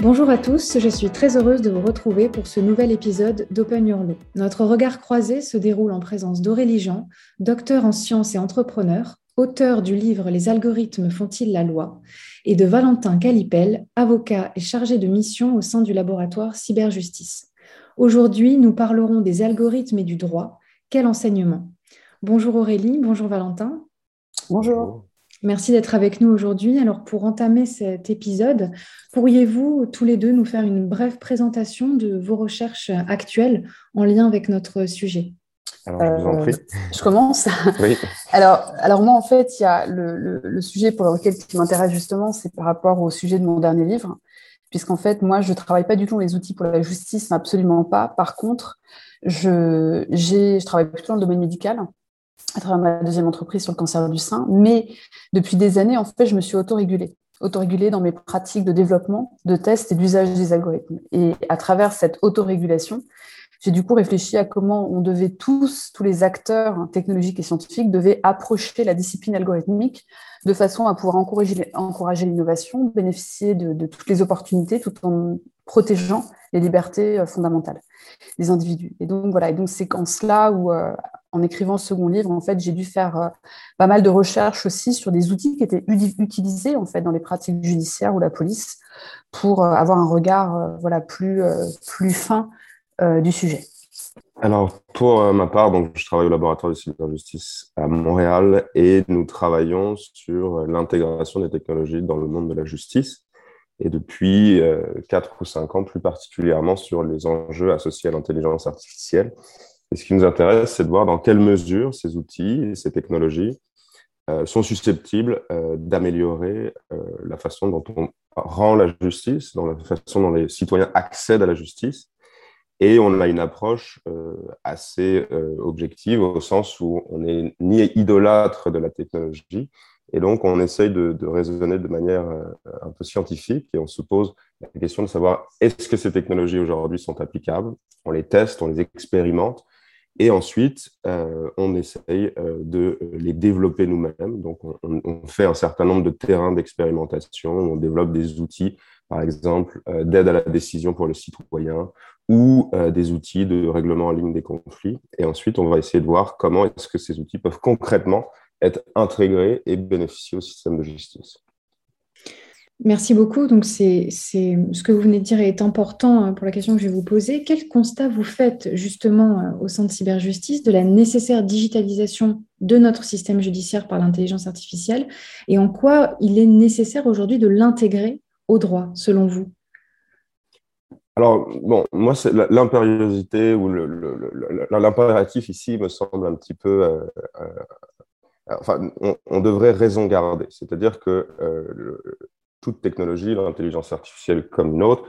Bonjour à tous, je suis très heureuse de vous retrouver pour ce nouvel épisode d'Open Your Law. Notre regard croisé se déroule en présence d'Aurélie Jean, docteur en sciences et entrepreneur, auteur du livre Les algorithmes font-ils la loi et de Valentin Calipel, avocat et chargé de mission au sein du laboratoire Cyberjustice. Aujourd'hui, nous parlerons des algorithmes et du droit. Quel enseignement Bonjour Aurélie, bonjour Valentin. Bonjour. Merci d'être avec nous aujourd'hui. Alors pour entamer cet épisode, pourriez-vous tous les deux nous faire une brève présentation de vos recherches actuelles en lien avec notre sujet? Alors, je vous en prie. Euh, je commence. Oui. alors, alors, moi, en fait, il y a le, le, sujet pour lequel qui m'intéresse justement, c'est par rapport au sujet de mon dernier livre, puisqu'en fait, moi, je ne travaille pas du tout les outils pour la justice, absolument pas. Par contre, je, je travaille plutôt dans le domaine médical à travers ma deuxième entreprise sur le cancer du sein. Mais depuis des années, en fait, je me suis autorégulée autorégulée dans mes pratiques de développement, de tests et d'usage des algorithmes. Et à travers cette autorégulation, j'ai du coup réfléchi à comment on devait tous, tous les acteurs technologiques et scientifiques, devaient approcher la discipline algorithmique de façon à pouvoir encourager, l'innovation, bénéficier de, de, toutes les opportunités tout en protégeant les libertés euh, fondamentales des individus. Et donc voilà, et donc c'est en cela où, euh, en écrivant le second livre, en fait, j'ai dû faire euh, pas mal de recherches aussi sur des outils qui étaient utilisés en fait dans les pratiques judiciaires ou la police pour avoir un regard voilà plus plus fin euh, du sujet alors, pour euh, ma part, donc, je travaille au laboratoire de cyberjustice à Montréal et nous travaillons sur l'intégration des technologies dans le monde de la justice et depuis euh, quatre ou cinq ans plus particulièrement sur les enjeux associés à l'intelligence artificielle. Et ce qui nous intéresse, c'est de voir dans quelle mesure ces outils ces technologies sont susceptibles d'améliorer la façon dont on rend la justice, dans la façon dont les citoyens accèdent à la justice. Et on a une approche euh, assez euh, objective au sens où on n'est ni idolâtre de la technologie, et donc on essaye de, raisonner de manière euh, un peu scientifique et on se pose la question de savoir est-ce que ces technologies aujourd'hui sont applicables? On les teste, on les expérimente, et ensuite on essaye de les développer nous-mêmes. Donc on, on, fait un certain nombre de terrains d'expérimentation, on développe des outils par exemple d'aide à la décision pour le citoyen ou euh, des outils de règlement en ligne des conflits. Et ensuite, on va essayer de voir comment est-ce que ces outils peuvent concrètement être intégrés et bénéficier au système de justice. Merci beaucoup. Donc, c'est, ce que vous venez de dire est important hein, pour la question que je vais vous poser. Quel constat vous faites justement euh, au sein de cyberjustice de la nécessaire digitalisation de notre système judiciaire par l'intelligence artificielle? Et en quoi il est nécessaire aujourd'hui de l'intégrer au droit, selon vous? Alors, bon, moi, l'impériosité ou l'impératif ici me semble un petit peu. Euh, euh, enfin, on, devrait raison garder. C'est-à-dire que toute technologie, l'intelligence artificielle comme une autre,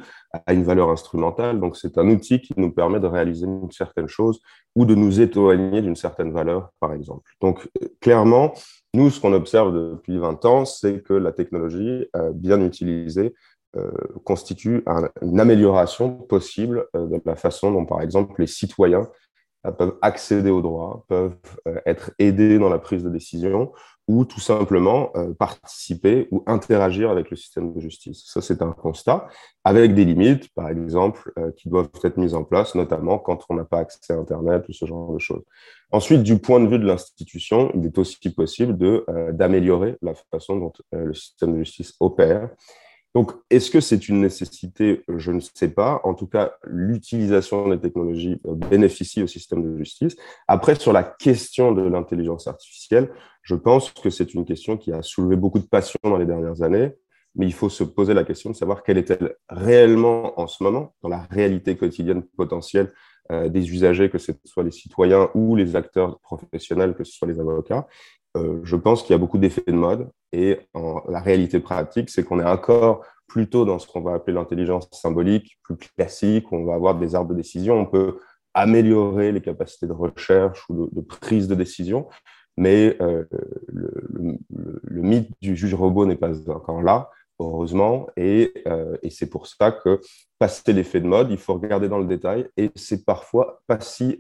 a une valeur instrumentale. Donc, c'est un outil qui nous permet de réaliser une certaine chose ou de nous éloigner d'une certaine valeur, par exemple. Donc, clairement, nous, ce qu'on observe depuis 20 ans, c'est que la technologie, bien utilisée, euh, constitue une amélioration possible euh, de la façon dont, par exemple, les citoyens euh, peuvent accéder aux droits, peuvent être aidés dans la prise de décision ou tout simplement participer ou interagir avec le système de justice. Ça, c'est un constat, avec des limites, par exemple, qui doivent être mises en place, notamment quand on n'a pas accès à Internet ou ce genre de choses. Ensuite, du point de vue de l'institution, il est aussi possible d'améliorer la façon dont le système de justice opère donc, est-ce que c'est une nécessité? Je ne sais pas. En tout cas, l'utilisation des technologies euh, bénéficie au système de justice. Après, sur la question de l'intelligence artificielle, je pense que c'est une question qui a soulevé beaucoup de passion dans les dernières années, mais il faut se poser la question de savoir quelle est-elle réellement en ce moment, dans la réalité quotidienne potentielle euh, des usagers, que ce soit les citoyens ou les acteurs professionnels, que ce soit les avocats, euh, je pense qu'il y a beaucoup d'effets de mode et la réalité pratique, c'est qu'on est encore plutôt dans ce qu'on va appeler l'intelligence symbolique, plus classique, où on va avoir des arbres de décision, on peut améliorer les capacités de recherche ou de, prise de décision, mais euh, le, mythe du juge robot n'est pas encore là, heureusement, et, euh, et c'est pour ça que passer l'effet de mode, il faut regarder dans le détail, et c'est parfois pas si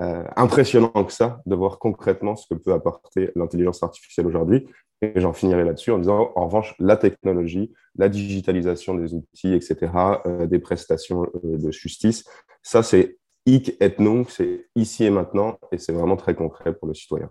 euh, impressionnant que ça de voir concrètement ce que peut apporter l'intelligence artificielle aujourd'hui. Et j'en finirai là-dessus en disant, en revanche, la technologie, la digitalisation des outils, etc., euh, des prestations euh, de justice, ça, c'est hic et nunc, c'est ici et maintenant, et c'est vraiment très concret pour le citoyen.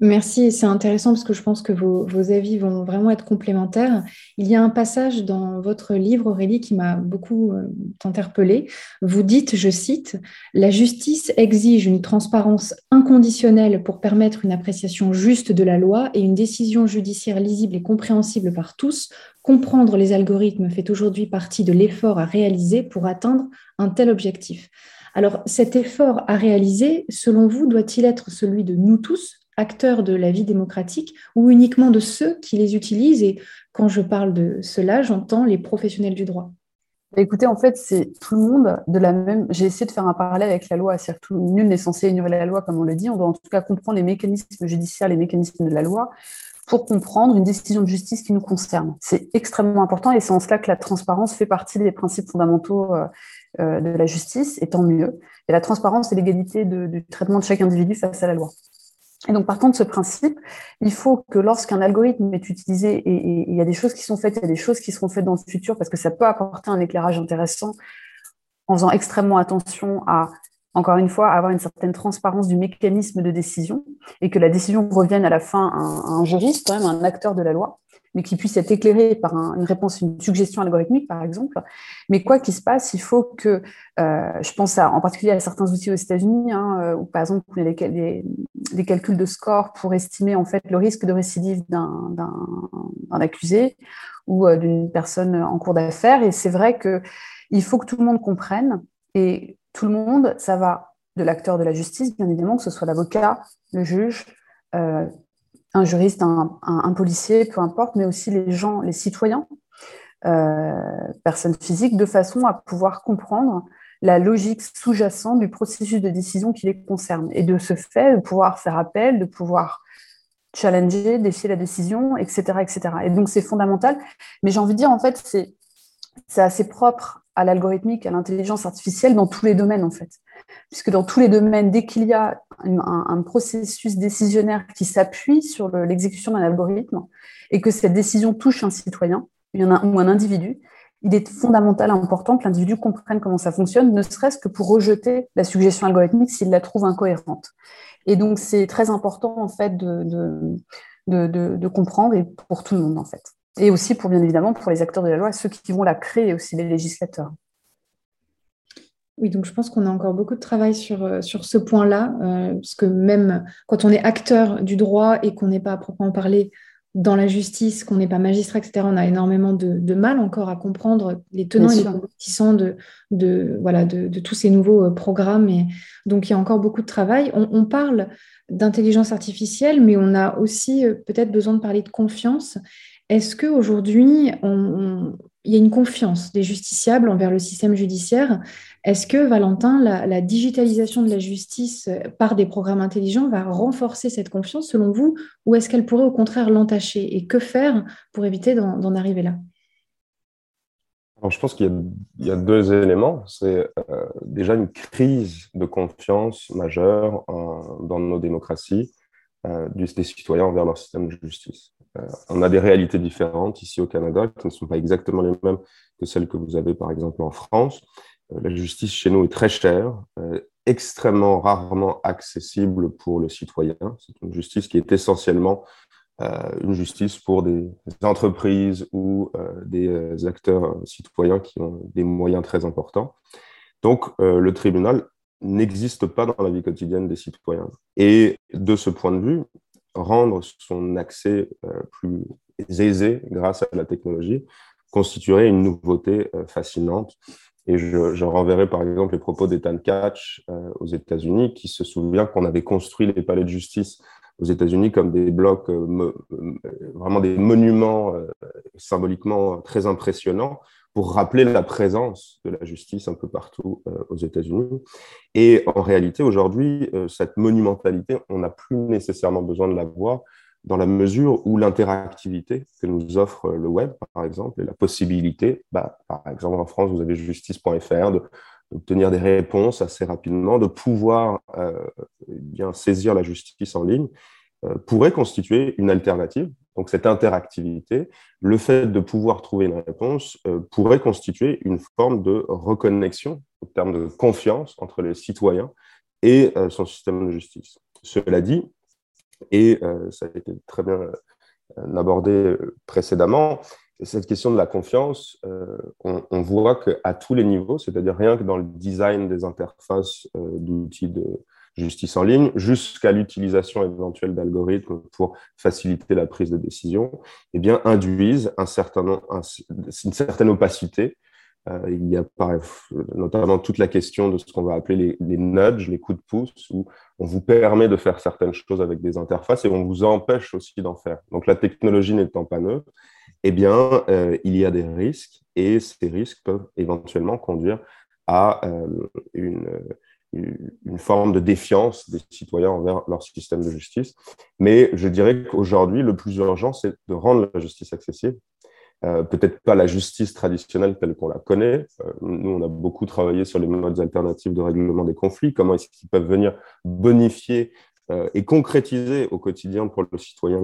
Merci, c'est intéressant parce que je pense que vos, avis vont vraiment être complémentaires. Il y a un passage dans votre livre, Aurélie, qui m'a beaucoup euh, interpellée. Vous dites, je cite, La justice exige une transparence inconditionnelle pour permettre une appréciation juste de la loi et une décision judiciaire lisible et compréhensible par tous. Comprendre les algorithmes fait aujourd'hui partie de l'effort à réaliser pour atteindre un tel objectif. Alors, cet effort à réaliser, selon vous, doit-il être celui de nous tous, acteurs de la vie démocratique ou uniquement de ceux qui les utilisent Et quand je parle de cela, j'entends les professionnels du droit. Bah, écoutez, en fait, c'est tout le monde de la même. J'ai essayé de faire un parallèle avec la loi. C'est-à-dire nul n'est censé ignorer la loi, comme on le dit. On doit en tout cas comprendre les mécanismes judiciaires, les mécanismes de la loi, pour comprendre une décision de justice qui nous concerne. C'est extrêmement important et c'est en cela que la transparence fait partie des principes fondamentaux euh, euh, de la justice, et tant mieux. Et la transparence et l'égalité du traitement de chaque individu face à la loi. Et donc, partant de ce principe, il faut que lorsqu'un algorithme est utilisé, et, il y a des choses qui sont faites, il y a des choses qui seront faites dans le futur, parce que ça peut apporter un éclairage intéressant, en faisant extrêmement attention à, encore une fois, avoir une certaine transparence du mécanisme de décision, et que la décision revienne à la fin à un, juriste, quand même, un acteur de la loi, mais qui puisse être éclairé par une réponse, une suggestion algorithmique, par exemple. Mais quoi qu'il se passe, il faut que, euh, je pense en particulier à certains outils aux États-Unis, hein, euh, où par exemple les, les, calculs de score pour estimer en fait le risque de récidive d'un accusé ou euh, d'une personne en cours d'affaires. Et c'est vrai qu'il faut que tout le monde comprenne. Et tout le monde, ça va de l'acteur de la justice, bien évidemment, que ce soit l'avocat, le juge, un juriste, un, policier, peu importe, mais aussi les gens, les citoyens, euh, personnes physiques, de façon à pouvoir comprendre la logique sous-jacente du processus de décision qui les concerne. Et de ce fait, de pouvoir faire appel, de pouvoir challenger, défier la décision, etc. etc. Et donc, c'est fondamental. Mais j'ai envie de dire, en fait, c'est assez propre à l'algorithmique, à l'intelligence artificielle dans tous les domaines, en fait puisque dans tous les domaines, dès qu'il y a un, processus décisionnaire qui s'appuie sur l'exécution d'un algorithme et que cette décision touche un citoyen ou un individu, il est fondamental, important que l'individu comprenne comment ça fonctionne, ne serait-ce que pour rejeter la suggestion algorithmique s'il la trouve incohérente. Et donc, c'est très important, en fait, de, de, comprendre, et pour tout le monde, en fait. Et aussi, pour bien évidemment, pour les acteurs de la loi, ceux qui vont la créer, aussi les législateurs. Oui, donc je pense qu'on a encore beaucoup de travail sur, euh, sur ce point-là, euh, parce que même quand on est acteur du droit et qu'on n'est pas à proprement parler dans la justice, qu'on n'est pas magistrat, etc., on a énormément de, mal encore à comprendre les tenants et les aboutissants de, de, voilà, de, tous ces nouveaux euh, programmes. Et donc il y a encore beaucoup de travail. On, parle d'intelligence artificielle, mais on a aussi peut-être besoin de parler de confiance. Est-ce qu'aujourd'hui, il y a une confiance des justiciables envers le système judiciaire? Est-ce que, Valentin, la, digitalisation de la justice euh, par des programmes intelligents va renforcer cette confiance, selon vous, ou est-ce qu'elle pourrait au contraire l'entacher? Et que faire pour éviter d'en arriver là? Je pense qu'il y, a deux éléments. C'est euh, déjà une crise de confiance majeure dans nos démocraties euh, des citoyens envers leur système de justice. On a des réalités différentes ici au Canada qui ne sont pas exactement les mêmes que celles que vous avez par exemple en France. Euh, la justice chez nous est très chère, euh, extrêmement rarement accessible pour le citoyen. C'est une justice qui est essentiellement euh, une justice pour des entreprises ou des acteurs citoyens qui ont des moyens très importants. Donc, le tribunal n'existe pas dans la vie quotidienne des citoyens. Et de ce point de vue, rendre son accès plus aisé grâce à la technologie constituerait une nouveauté fascinante. Et je, renverrai par exemple les propos d'Ethan Catch euh, aux États-Unis, qui se souvient qu'on avait construit les palais de justice aux États-Unis comme des blocs, euh, euh, vraiment des monuments symboliquement très impressionnants pour rappeler la présence de la justice un peu partout aux États-Unis. Et en réalité, aujourd'hui, cette monumentalité, on n'a plus nécessairement besoin de la voir dans la mesure où l'interactivité que nous offre le web, par exemple, et la possibilité, bah, par exemple en France, vous avez justice.fr, d'obtenir des réponses assez rapidement, de pouvoir euh, bien saisir la justice en ligne. pourrait constituer une alternative. Donc cette interactivité, le fait de pouvoir trouver une réponse pourrait constituer une forme de reconnexion, en termes de confiance entre les citoyens et son système de justice. Cela dit, et ça a été très bien abordé précédemment, cette question de la confiance, euh, on, voit qu'à tous les niveaux, c'est-à-dire rien que dans le design des interfaces euh, d'outils de justice en ligne, jusqu'à l'utilisation éventuelle d'algorithmes pour faciliter la prise de décision, eh bien, induisent un certain, une certaine opacité. Euh, il y a notamment toute la question de ce qu'on va appeler les, nudges, les coups de pouce, où on vous permet de faire certaines choses avec des interfaces et on vous empêche aussi d'en faire. Donc la technologie n'étant pas neutre, eh bien, euh, il y a des risques et ces risques peuvent éventuellement conduire à euh, une, une, forme de défiance des citoyens envers leur système de justice. Mais je dirais qu'aujourd'hui, le plus urgent, c'est de rendre la justice accessible. Euh, peut-être pas la justice traditionnelle telle qu'on la connaît. nous, on a beaucoup travaillé sur les modes alternatifs de règlement des conflits, comment est-ce qu'ils peuvent venir bonifier et concrétiser au quotidien pour le citoyen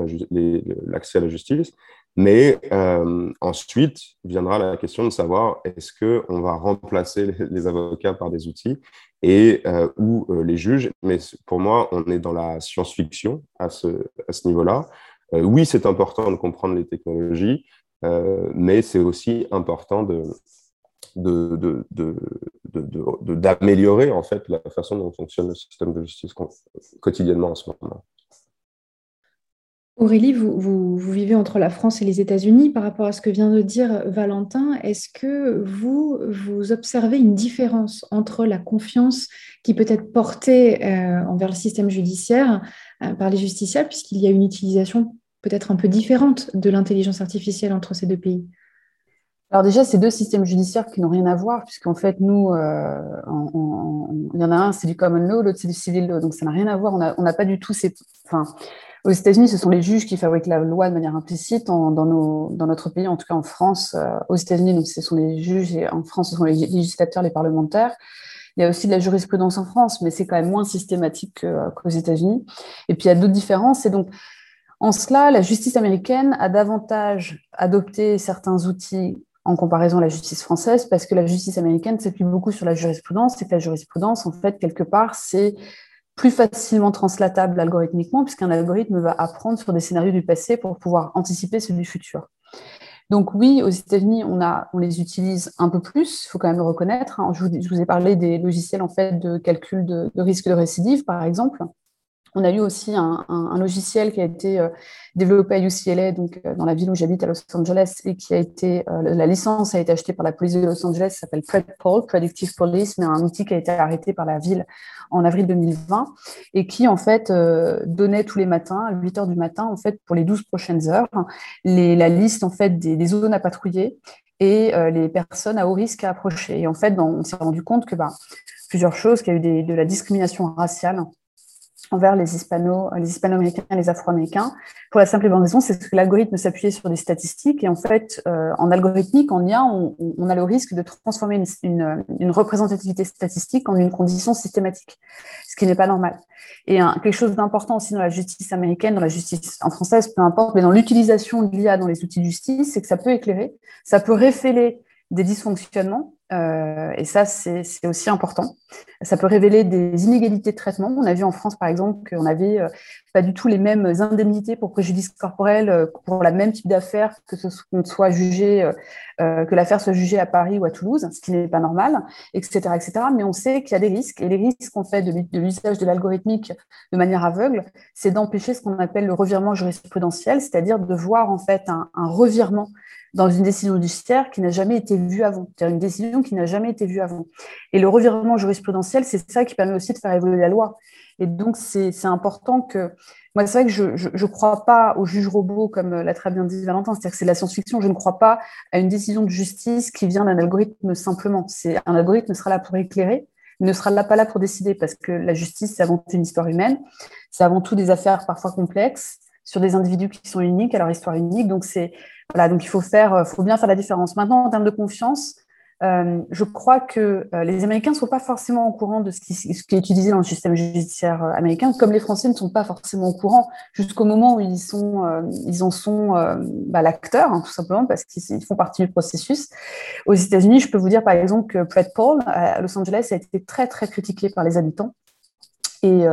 l'accès à la justice? Mais euh, ensuite viendra la question de savoir est-ce qu'on va remplacer les, avocats par des outils et euh, ou euh, les juges? Mais pour moi, on est dans la science-fiction à ce, à ce niveau-là. oui, c'est important de comprendre les technologies, mais c'est aussi important de, d'améliorer de, de, en fait la façon dont fonctionne le système de justice quotidiennement en ce moment. Aurélie, vous, vivez entre la France et les États-Unis. Par rapport à ce que vient de dire Valentin, est-ce que vous, observez une différence entre la confiance qui peut être portée euh, envers le système judiciaire euh, par les justiciables, puisqu'il y a une utilisation peut-être un peu différente de l'intelligence artificielle entre ces deux pays? Alors déjà, ces deux systèmes judiciaires qui n'ont rien à voir, puisqu'en fait, nous, euh, il y en a un, c'est du common law, l'autre, c'est du civil law, donc ça n'a rien à voir. On n'a pas du tout ces... Enfin, aux États-Unis, ce sont les juges qui fabriquent la loi de manière implicite. dans, notre pays, en tout cas en France, euh, aux États-Unis, ce sont les juges et en France, ce sont les législateurs, les parlementaires. Il y a aussi de la jurisprudence en France, mais c'est quand même moins systématique qu'aux États-Unis. Et puis il y a d'autres différences. Et donc, en cela, la justice américaine a davantage adopté certains outils en comparaison à la justice française, parce que la justice américaine s'appuie beaucoup sur la jurisprudence, et que la jurisprudence, en fait, quelque part, c'est plus facilement translatable algorithmiquement, puisqu'un algorithme va apprendre sur des scénarios du passé pour pouvoir anticiper ceux du futur. Donc oui, aux États-Unis, on, les utilise un peu plus, il faut quand même le reconnaître. Hein. Je, vous, ai parlé des logiciels en fait de calcul de risque de récidive, par exemple. On a eu aussi un, logiciel qui a été euh, développé à UCLA, donc euh, dans la ville où j'habite à Los Angeles, et qui a été, euh, la licence a été achetée par la police de Los Angeles, s'appelle PredPol, Predictive Police, mais un outil qui a été arrêté par la ville en avril 2020, et qui en fait donnait tous les matins, à 8 heures du matin, en fait, pour les 12 prochaines heures, la liste en fait des, zones à patrouiller et les personnes à haut risque à approcher. Et en fait, on s'est rendu compte que bah, plusieurs choses, qu'il y a eu de la discrimination raciale envers les hispano, les hispano-américains et les afro-américains, pour la simple et bonne raison, c'est que l'algorithme s'appuyait sur des statistiques, et en fait, euh, en algorithmique, en lien, on, a le risque de transformer une, une, représentativité statistique en une condition systématique, ce qui n'est pas normal. Et quelque chose d'important aussi dans la justice américaine, dans la justice en française, peu importe, mais dans l'utilisation de l'IA dans les outils de justice, c'est que ça peut éclairer, ça peut révéler des dysfonctionnements, euh, et ça, c'est aussi important. Ça peut révéler des inégalités de traitement. On a vu en France, par exemple, qu'on n'avait euh, pas du tout les mêmes indemnités pour préjudice corporel euh, pour la même type d'affaire, que ce soit jugé, que l'affaire soit jugée à Paris ou à Toulouse, ce qui n'est pas normal, etc., etc. Mais on sait qu'il y a des risques, et les risques qu'on fait de l'usage de l'algorithmique de manière aveugle, c'est d'empêcher ce qu'on appelle le revirement jurisprudentiel, c'est-à-dire de voir en fait un, un revirement dans une décision judiciaire qui n'a jamais été vue avant, c'est-à-dire une décision qui n'a jamais été vue avant. Et le revirement jurisprudentiel, c'est ça qui permet aussi de faire évoluer la loi. Et donc, c'est important que... Moi, c'est vrai que je ne crois pas au juge robot, comme l'a très bien dit Valentin, c'est-à-dire que c'est la science-fiction. Je ne crois pas à une décision de justice qui vient d'un algorithme simplement. Un algorithme sera là pour éclairer, ne sera là pas là pour décider, parce que la justice, c'est avant tout une histoire humaine, c'est avant tout des affaires parfois complexes, sur des individus qui sont uniques, à leur histoire unique. Donc, voilà, donc il faut faire, faut bien faire la différence. Maintenant, en termes de confiance, euh, je crois que euh, les Américains ne sont pas forcément au courant de ce qui, est utilisé dans le système judiciaire euh, américain, comme les Français ne sont pas forcément au courant jusqu'au moment où ils, en sont bah, l'acteur, hein, tout simplement, parce qu'ils font partie du processus. Aux États-Unis, je peux vous dire par exemple que Fred Paul à Los Angeles a été très très critiqué par les habitants. Et,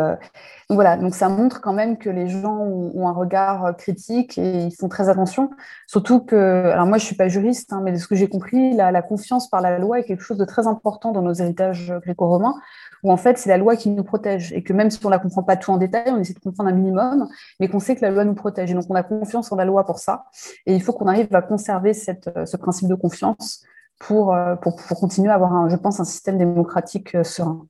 donc voilà, donc ça montre quand même que les gens ont, un regard euh, critique et ils font très attention. Surtout que, alors moi je suis pas juriste, hein, mais de ce que j'ai compris, la, confiance par la loi est quelque chose de très important dans nos héritages gréco-romains, où en fait c'est la loi qui nous protège et que même si on la comprend pas tout en détail, on essaie de comprendre un minimum, mais qu'on sait que la loi nous protège. Et donc on a confiance en la loi pour ça. Et il faut qu'on arrive à conserver euh, ce principe de confiance pour, euh, continuer à avoir, je pense, un système démocratique serein.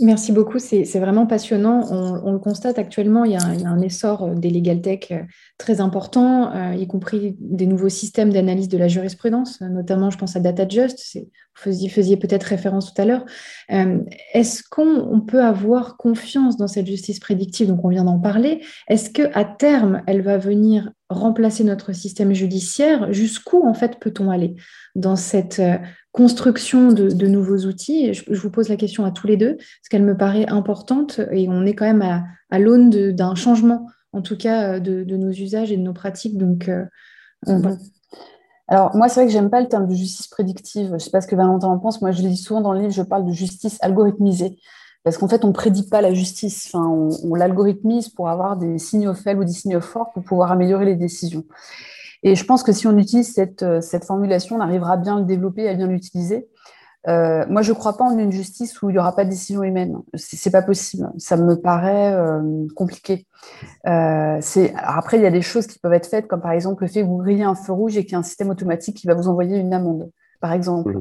Merci beaucoup, c'est vraiment passionnant. On, le constate actuellement, il y, a un, essor euh, des legal tech euh, très important, euh, y compris des nouveaux systèmes d'analyse de la jurisprudence, notamment je pense à DataJust, vous faisiez, faisiez peut-être référence tout à l'heure. Est-ce qu'on peut avoir confiance dans cette justice prédictive? Donc on vient d'en parler. Est-ce qu'à terme, elle va venir remplacer notre système judiciaire? Jusqu'où en fait peut-on aller dans cette construction de, nouveaux outils? Je, vous pose la question à tous les deux, parce qu'elle me paraît importante et on est quand même à, l'aune d'un changement, en tout cas, de, nos usages et de nos pratiques. Donc, euh, mhm. Alors, moi, c'est vrai que j'aime pas le terme de justice prédictive. Je sais pas ce que Valentin en pense. Moi, je le dis souvent dans le livre, je parle de justice algorithmisée. Parce qu'en fait, on ne prédit pas la justice. On, on l'algorithmise pour avoir des signaux faibles ou des signaux forts pour pouvoir améliorer les décisions. Et je pense que si on utilise cette, euh, formulation, on arrivera bien à le développer, à bien l'utiliser. Euh, moi, je ne crois pas en une justice où il n'y aura pas de décision humaine. C'est pas possible. Ça me paraît euh, compliqué. Euh, après, il y a des choses qui peuvent être faites, comme par exemple le fait que vous grillez un feu rouge et qu'il y a un système automatique qui va vous envoyer une amende, par exemple.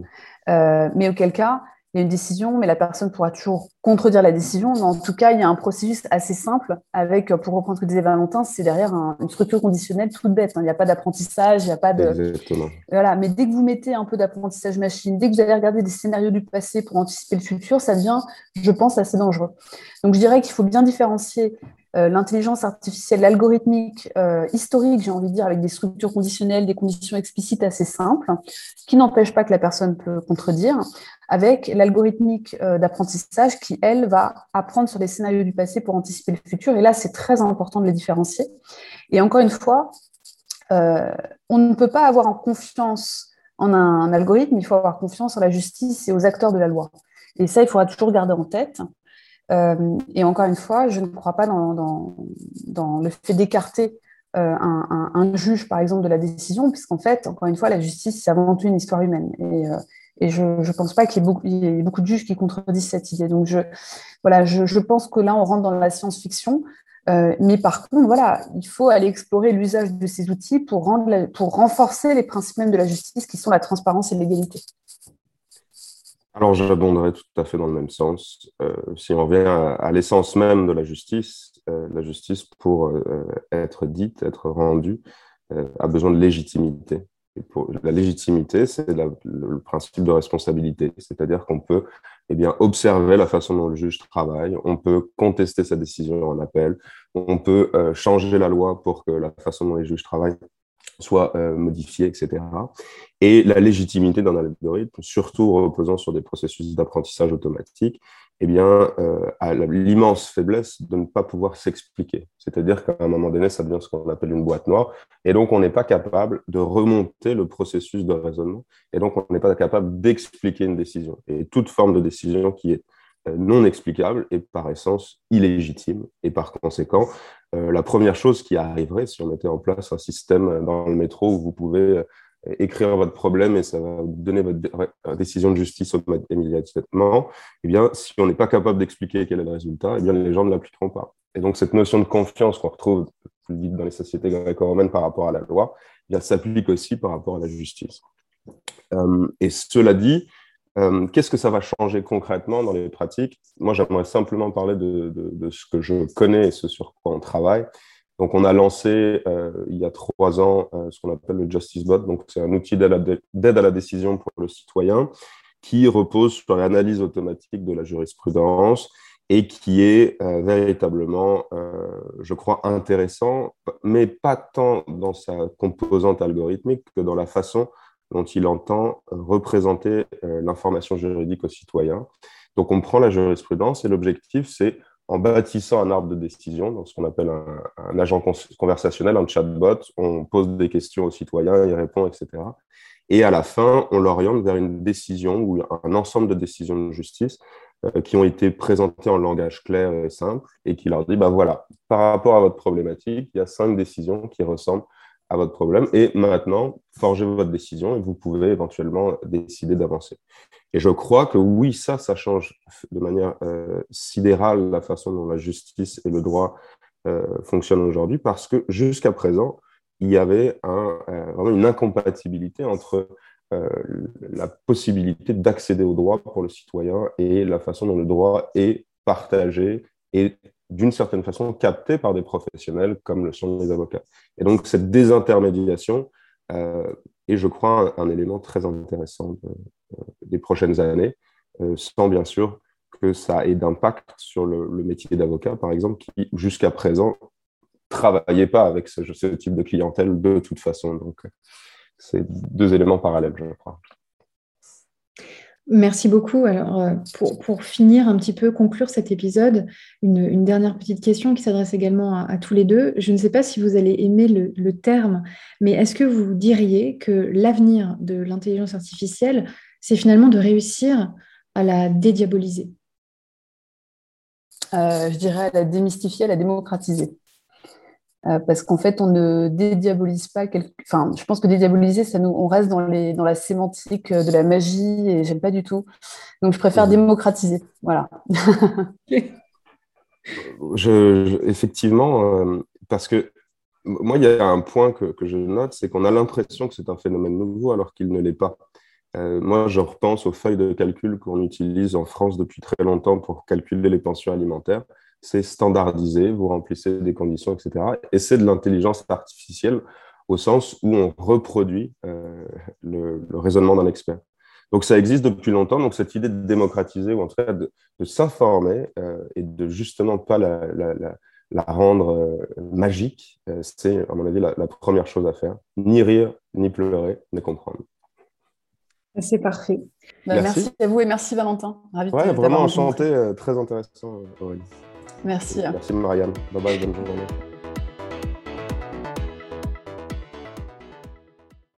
Euh, mais auquel cas, il y a une décision, mais la personne pourra toujours contredire la décision. Mais en tout cas, il y a un processus assez simple avec, pour reprendre ce que disait Valentin, c'est derrière une structure conditionnelle toute bête. Hein. Il n'y a pas d'apprentissage, il n'y a pas de. Exactement. Voilà. Mais dès que vous mettez un peu d'apprentissage machine, dès que vous allez regarder des scénarios du passé pour anticiper le futur, ça devient, je pense, assez dangereux. Donc, je dirais qu'il faut bien différencier euh, l'intelligence artificielle, algorithmique, euh, historique, j'ai envie de dire, avec des structures conditionnelles, des conditions explicites assez simples, qui n'empêchent pas que la personne peut contredire, avec l'algorithmique euh, d'apprentissage qui, elle, va apprendre sur les scénarios du passé pour anticiper le futur. Et là, c'est très important de les différencier. Et encore une fois, on ne peut pas avoir confiance en un algorithme, il faut avoir confiance en la justice et aux acteurs de la loi. Et ça, il faudra toujours garder en tête. Euh, et encore une fois, je ne crois pas dans, le fait d'écarter euh, un, juge, par exemple, de la décision, puisqu'en fait, encore une fois, la justice, c'est avant tout une histoire humaine. Et, euh, je ne pense pas qu'il y, ait beaucoup de juges qui contredisent cette idée. Donc, je, voilà, je, pense que là, on rentre dans la science-fiction. mais par contre, voilà, il faut aller explorer l'usage de ces outils pour, pour renforcer les principes même de la justice, qui sont la transparence et l'égalité. Alors, j'abonderai tout à fait dans le même sens. Euh, si on revient à, l'essence même de la justice, euh, la justice, pour euh, être dite, être rendue, a besoin de légitimité. Et pour, la légitimité, c'est le principe de responsabilité, c'est-à-dire qu'on peut eh bien, observer la façon dont le juge travaille, on peut contester sa décision en appel, on peut changer la loi pour que la façon dont les juges travaillent soit euh, modifié, etc. Et la légitimité d'un algorithme, surtout reposant sur des processus d'apprentissage automatique, eh bien, euh, a l'immense faiblesse de ne pas pouvoir s'expliquer. C'est-à-dire qu'à un moment donné, ça devient ce qu'on appelle une boîte noire. Et donc, on n'est pas capable de remonter le processus de raisonnement. Et donc, on n'est pas capable d'expliquer une décision. Et toute forme de décision qui est non explicable et par essence illégitime. Et par conséquent, euh, la première chose qui arriverait si on mettait en place un système dans le métro où vous pouvez euh, écrire votre problème et ça va donner votre décision de justice immédiatement, eh bien, si on n'est pas capable d'expliquer quel est le résultat, eh bien, les gens ne l'appliqueront pas. Et donc, cette notion de confiance qu'on retrouve dans les sociétés gréco-romaines par rapport à la loi, eh s'applique aussi par rapport à la justice. et cela dit, euh, qu'est-ce que ça va changer concrètement dans les pratiques? Moi, j'aimerais simplement parler de, ce que je connais et ce sur quoi on travaille. Donc, on a lancé euh, il y a trois ans euh, ce qu'on appelle le Justice Bot. Donc, c'est un outil d'aide à la décision pour le citoyen qui repose sur l'analyse automatique de la jurisprudence et qui est véritablement, je crois, intéressant, mais pas tant dans sa composante algorithmique que dans la façon dont il entend représenter l'information juridique aux citoyens. Donc on prend la jurisprudence et l'objectif, c'est en bâtissant un arbre de décision, dans ce qu'on appelle un, agent conversationnel, un chatbot, on pose des questions aux citoyens, il répond, etc. Et à la fin, on l'oriente vers une décision ou un ensemble de décisions de justice euh, qui ont été présentées en langage clair et simple et qui leur dit, bah voilà, par rapport à votre problématique, il y a cinq décisions qui ressemblent à votre problème. Et maintenant, forgez votre décision et vous pouvez éventuellement décider d'avancer. Et je crois que oui, ça, ça change de manière euh, sidérale la façon dont la justice et le droit euh, fonctionnent aujourd'hui parce que jusqu'à présent, il y avait un, euh, vraiment une incompatibilité entre la possibilité d'accéder au droit pour le citoyen et la façon dont le droit est partagé et d'une certaine façon capté par des professionnels comme le sont les avocats. Et donc cette désintermédiation euh, est, je crois, un, élément très intéressant des prochaines années, euh, sans bien sûr que ça ait d'impact sur le, métier d'avocat, par exemple, qui jusqu'à présent travaillait pas avec ce, type de clientèle de toute façon. Donc, c'est deux éléments parallèles, je crois. Merci beaucoup. Alors, euh, pour, finir un petit peu, conclure cet épisode, une, dernière petite question qui s'adresse également à, tous les deux. Je ne sais pas si vous allez aimer le, terme, mais est-ce que vous diriez que l'avenir de l'intelligence artificielle, c'est finalement de réussir à la dédiaboliser? Euh, Je dirais à la démystifier, à la démocratiser. Euh, parce qu'en fait, on ne dédiabolise pas. Enfin, je pense que dédiaboliser, ça nous, on reste dans, les, dans la sémantique de la magie et j'aime pas du tout. Donc, je préfère mmh. démocratiser. Voilà. je, effectivement, euh, parce que moi, il y a un point que, que je note, c'est qu'on a l'impression que c'est un phénomène nouveau alors qu'il ne l'est pas. Euh, moi, je repense aux feuilles de calcul qu'on utilise en France depuis très longtemps pour calculer les pensions alimentaires c'est standardisé, vous remplissez des conditions, etc. Et c'est de l'intelligence artificielle au sens où on reproduit euh, le, raisonnement d'un expert. Donc ça existe depuis longtemps, donc cette idée de démocratiser, ou en tout cas de, s'informer euh, et de justement pas la, rendre euh, magique, c'est à mon avis la, première chose à faire. Ni rire, ni pleurer, mais comprendre. C'est parfait. Bah, merci. à vous et merci Valentin. Ravi ouais, vraiment enchanté, très intéressant Aurélie. Merci. Merci Marianne. Bye bye, bonne journée.